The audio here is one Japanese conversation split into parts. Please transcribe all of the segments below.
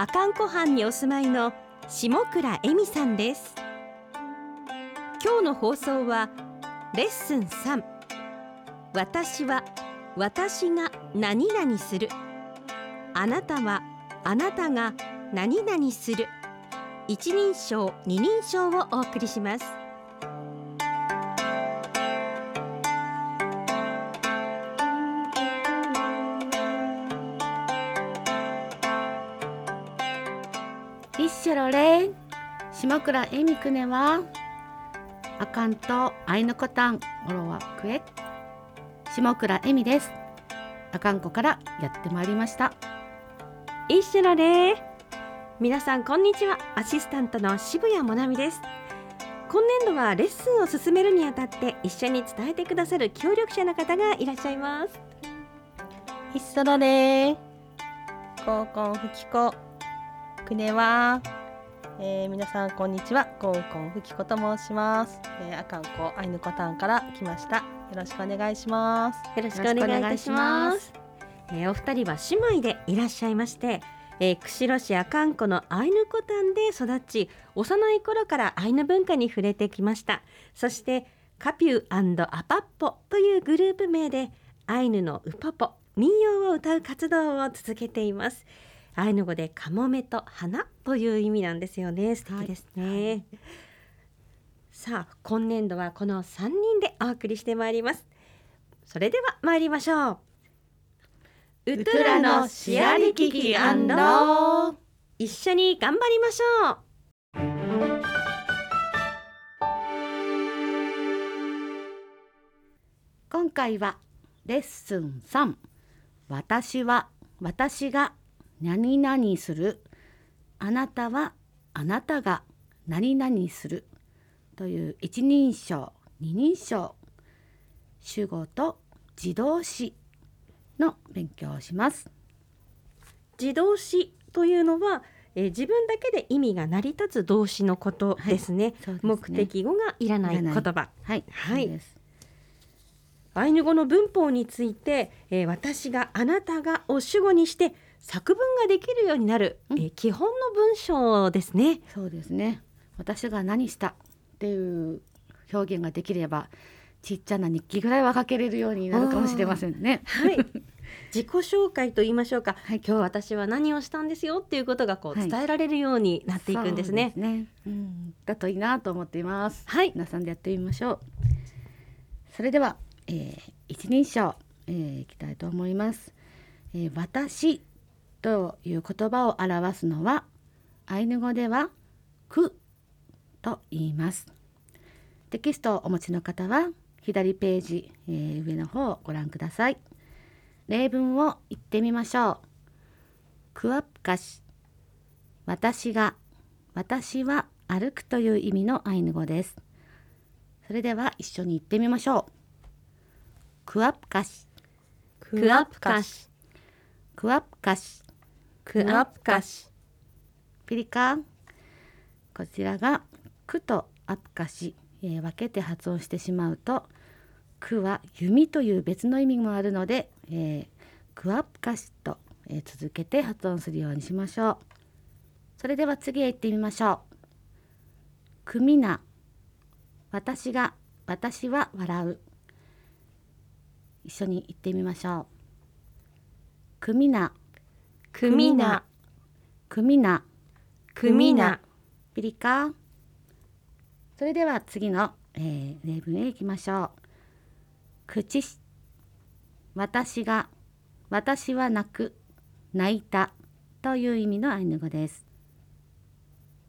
阿寒湖畔にお住まいの下倉恵美さんです。今日の放送はレッスン3私は私が何々する。あなたはあなたが何々する。一人称二人称をお送りします。イッシェロレイ島倉恵美くねはあかんとアイヌコタンオロワクエ。下倉恵美です。あかんこからやってまいりました。一緒のれ皆さんこんにちは。アシスタントの渋谷もなみです。今年度はレッスンを進めるにあたって一緒に伝えてくださる協力者の方がいらっしゃいます。一緒だね。コンコンふきこくねは、えー、皆さんこんにちは。コンコンふきこと申します、えー、あかんこアイヌコタンから来ました。よろしくお願いします。よろしくお願いいたします。えーお二人は姉妹でいらっしゃいまして、えー、釧路市阿寒湖のアイヌコタンで育ち幼い頃からアイヌ文化に触れてきました。そしてカピューアパッポというグループ名でアイヌのウポポ民謡を歌う活動を続けています。アイヌ語でカモメと花という意味なんですよね。素敵ですね、さあ今年度はこの3人でお送りしてまいります。それでは参りましょう。ウトゥラのシアリキキ一緒に頑張りましょう。今回はレッスン3私は私が何々する。あなたはあなたが何々する。という一人称二人称。主語と自動詞の勉強をします。自動詞というのは、えー自分だけで意味が成り立つ動詞のことですね,、そうですね。目的語がいらない言葉。はいはい。アイヌ語の文法について、えー私があなたがを主語にして作文ができるようになる、うん。えー基本の文章ですね。そうですね。私が何したっていう表現ができればちっちゃな日記ぐらいは書けれるようになるかもしれませんね。はい。自己紹介と言いましょうか、はい。今日私は何をしたんですよっていうことがこうはい。伝えられるようになっていくんですね、そうね。うん、だといいなと思っています。はい。皆さんでやってみましょう。それでは、えー一人称、えーいきたいと思います。えー私という言葉を表すのはアイヌ語ではくと言います。テキストをお持ちの方は左ページ、えー上の方をご覧ください。例文を言ってみましょう。クワプカシ私が私は歩くという意味のアイヌ語ですそれでは一緒に言ってみましょうクワプカシクアプカシクワプカシクアプカシピリカンこちらがクとアプカシ、えー分けて発音してしまうとクは弓という別の意味もあるので、えークワプカシと、えー続けて発音するようにしましょう。それでは次へ行ってみましょう。クミナ私が私は笑う。一緒に言ってみましょう。クミナクミナクミナクミナピリカ。それでは次の、えー例文へ行きましょう。口し私が私は泣く泣いたという意味のアイヌ語です。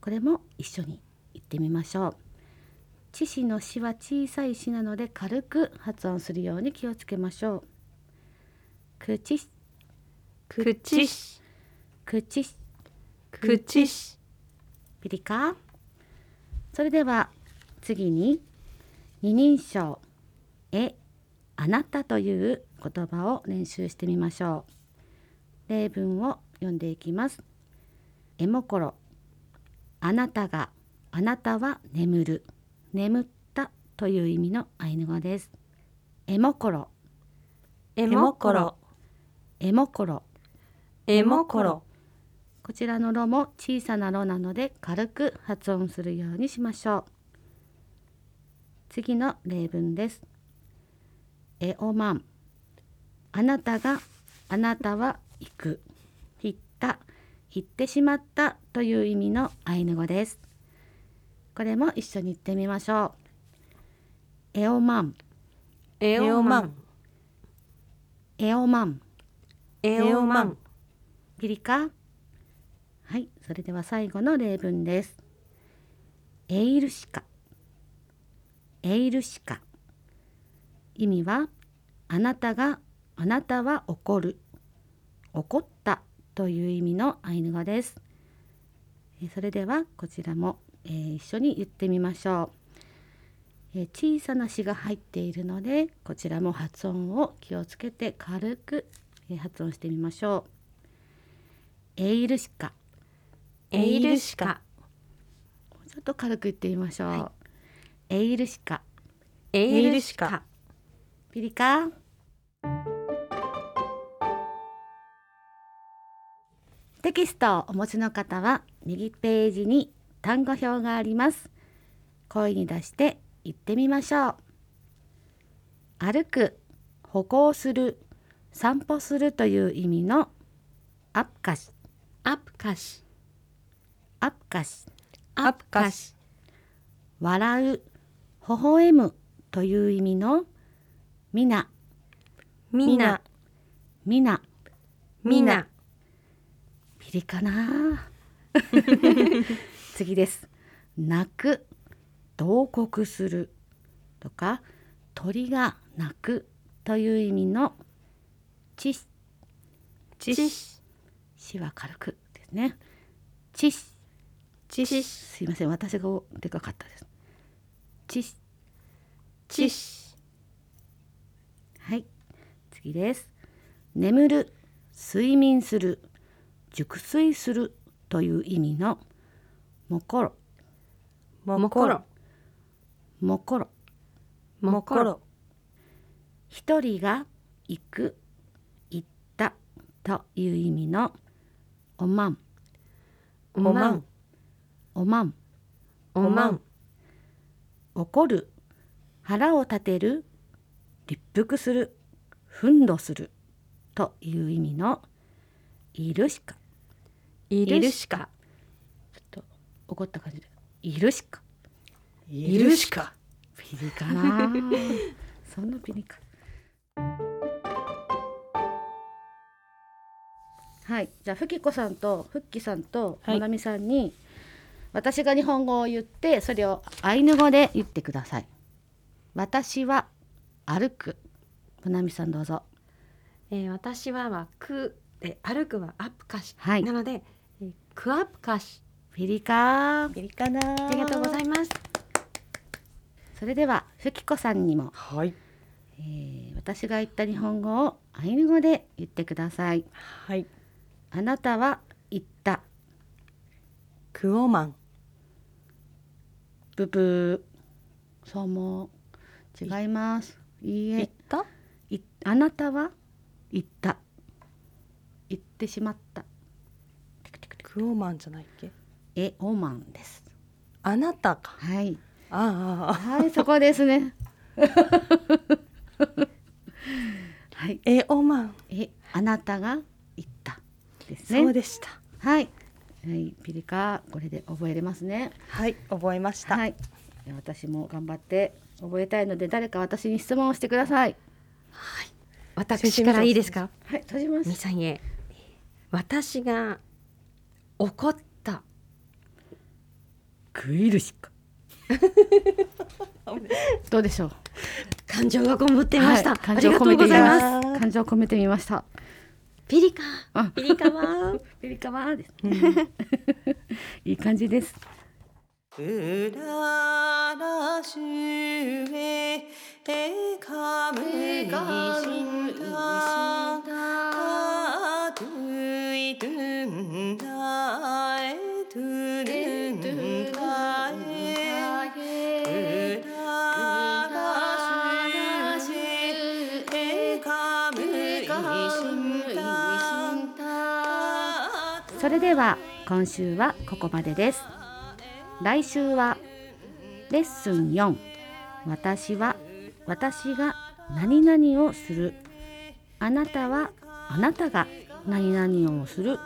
これも一緒に言ってみましょう。知詞の詩は小さい詩なので軽く発音するように気をつけましょう。口し口し。口し。口し。ピリカ。それでは次に二人称「え」「あなた」という言葉を練習してみましょう。例文を読んでいきます。えもころあなたがあなたは眠る。眠ったという意味のアイヌ語です。えもころえもころえもころえもころこちらの「ろ」も小さな「ろ」なので軽く発音するようにしましょう。次の例文です。えおまんあなたがあなたは行く。行った。行ってしまったという意味のアイヌ語です。これも一緒に言ってみましょう。えおまんえおまんえおまんえおまんピリカはいそれでは最後の例文です。エイルシカ。エイルシカ。意味はあなたがあなたは怒る。怒った。という意味のアイヌ語です。えそれではこちらも、えー一緒に言ってみましょう、えー小さな詩が入っているのでこちらも発音を気をつけて軽く、えー発音してみましょう。エイルシカ。エイルシカ。ちょっと軽く言ってみましょう、エイルシカ。エイルシカ。ピリカ。テキストをお持ちの方は右ページに単語表があります。声に出して言ってみましょう。歩く歩行する散歩するという意味のアプカシアッカシアップカシ笑う。微笑む。という意味の。みな。みな。みな。みな。ピリかな次です。泣く。慟哭する。とか鳥が鳴く。という意味の。ちし。ちししは軽くですね。ちしちしすいません。私がでかかったです。ちしちしはい。次です。眠る。睡眠する。熟睡するという意味の。もころ。もころ。もころ。もころ。一人が行く。行った。という意味のおまん。おまん。おまん。おまん。怒る。腹を立てる。立腹する。憤怒する。という意味の。いるしか。いいるしか。ちょっと怒った感じで。いるしか。いるしか。ピリかな そんなピリかはい。じゃあふきこさんとふっきさんとはい。まなみさんに、私が日本語を言ってそれをアイヌ語で言ってください。私は歩く。まなみさんどうぞ。えー、私ははくで歩くはアップカシ、はい。なので、えー、クアップカシ。ピリかピリかなありがとうございます。それではふきこさんにも、はい。えー私が言った日本語をアイヌ語で言ってください。はいあなたは言った。クオマンブブー。そうも違います。いいえ。言った？いあなたは言った。言ってしまった。クオマンじゃないっけ？えオマンです。あなたか。はい。あああ。はいそこですね。はい。えおまん。えあなたが？ですね。そうでした。はい。はい。ピリカこれで覚えれますね。はい。覚えました。はい。私も頑張って覚えたいので誰か私に質問をしてください。私からいいですか？はい。閉じます。みさんへ。私が怒った。食いるしか。どうでしょう？感情がこもっていました、はい。感ありがとう情を込めてみございますます。感情を込めてみましたピリカ。あ。ピリカは ピリカワです いい感じです。うららしゅええかむいしそれでは今週はここまでです。来週はレッスン4私は私が何々をする。あなたはあなたが何々をする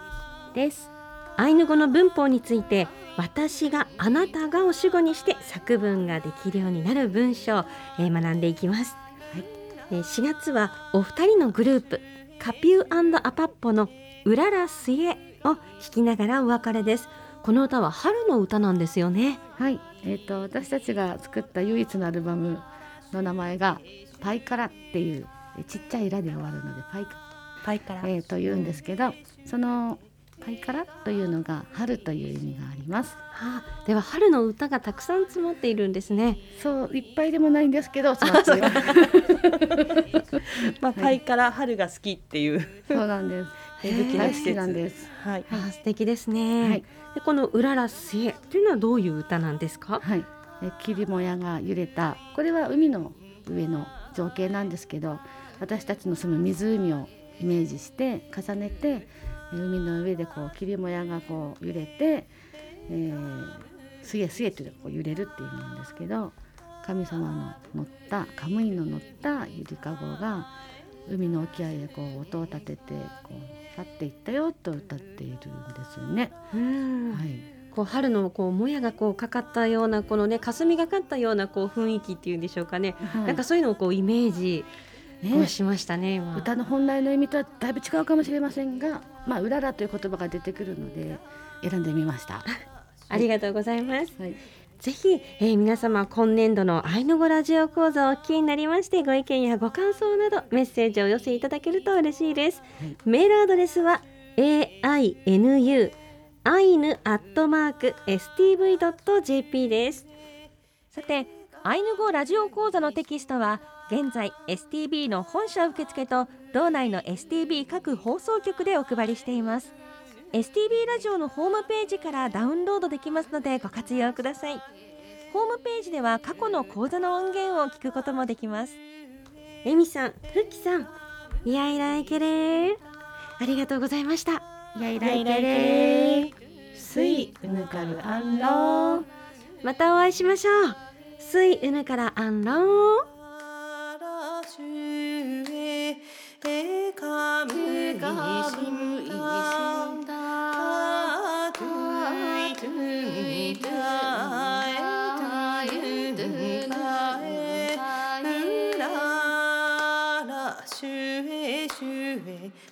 です。アイヌ語の文法について私があなたがを主語にして作文ができるようになる文章、えー学んでいきます、はい。えー4月はお二人のグループカピューアパッポのうららすえを弾きながらお別れです。この歌は春の歌なんですよね。はい。えー、と私たちが作った唯一のアルバムの名前が「パイカラ」っていうえちっちゃい「ラ」で終わるのでパイカ。パイからえー、と言うんですけど、そのパイカラというのが春という意味があります。はあ、では春の歌がたくさん詰まっているんですねそういっぱいでもないんですけど、詰ま あ、パイから春が好きっていうそうなんです。えー武器なんです。はいあー素敵ですね、はいでこのうららすえというのはどういう歌なんですか？はい。え霧もやが揺れた。これは海の上の情景なんですけど、私たちの住む湖をイメージして重ねて、え海の上でこう霧もやがこう揺れて、えー、すげすげというこう揺れるっていう意味なんですけど、神様の乗ったカムイの乗ったゆりかごが海の沖合でこう音を立ててこう去っていったよと歌っているんですよね。うんはい。こう春のこうもやがこうかかったようなこのね霞がかったようなこう雰囲気っていうんでしょうかね、はいなんかそういうのをこうイメージね。をしましたね今。歌の本来の意味とはだいぶ違うかもしれませんが、まあ、うららという言葉が出てくるので選んでみました。ありがとうございます。はい、ぜひ、えー皆様今年度のアイヌ語ラジオ講座をお聞きになりましてご意見やご感想などメッセージをお寄せいただけると嬉しいです、はい。メールアドレスは ainu アイヌアットマーク stv.jp です。さてアイヌ語ラジオ講座のテキストは現在 STB の本社受付と道内の STB 各放送局でお配りしています。STB ラジオのホームページからダウンロードできますのでご活用ください。ホームページでは過去の講座の音源を聞くこともできます。エミさん、フッキさん、いやいらいけれー。ありがとうございました。いやいらいけれー。すいうぬかるあんろまたお会いしましょう。スイウヌからアンロー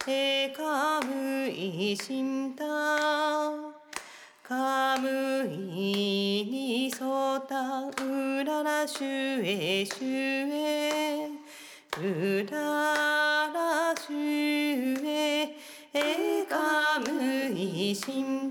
えかむいしんたかむいにそたうららしゅえしゅえ。うららしゅえ。えかむいしんた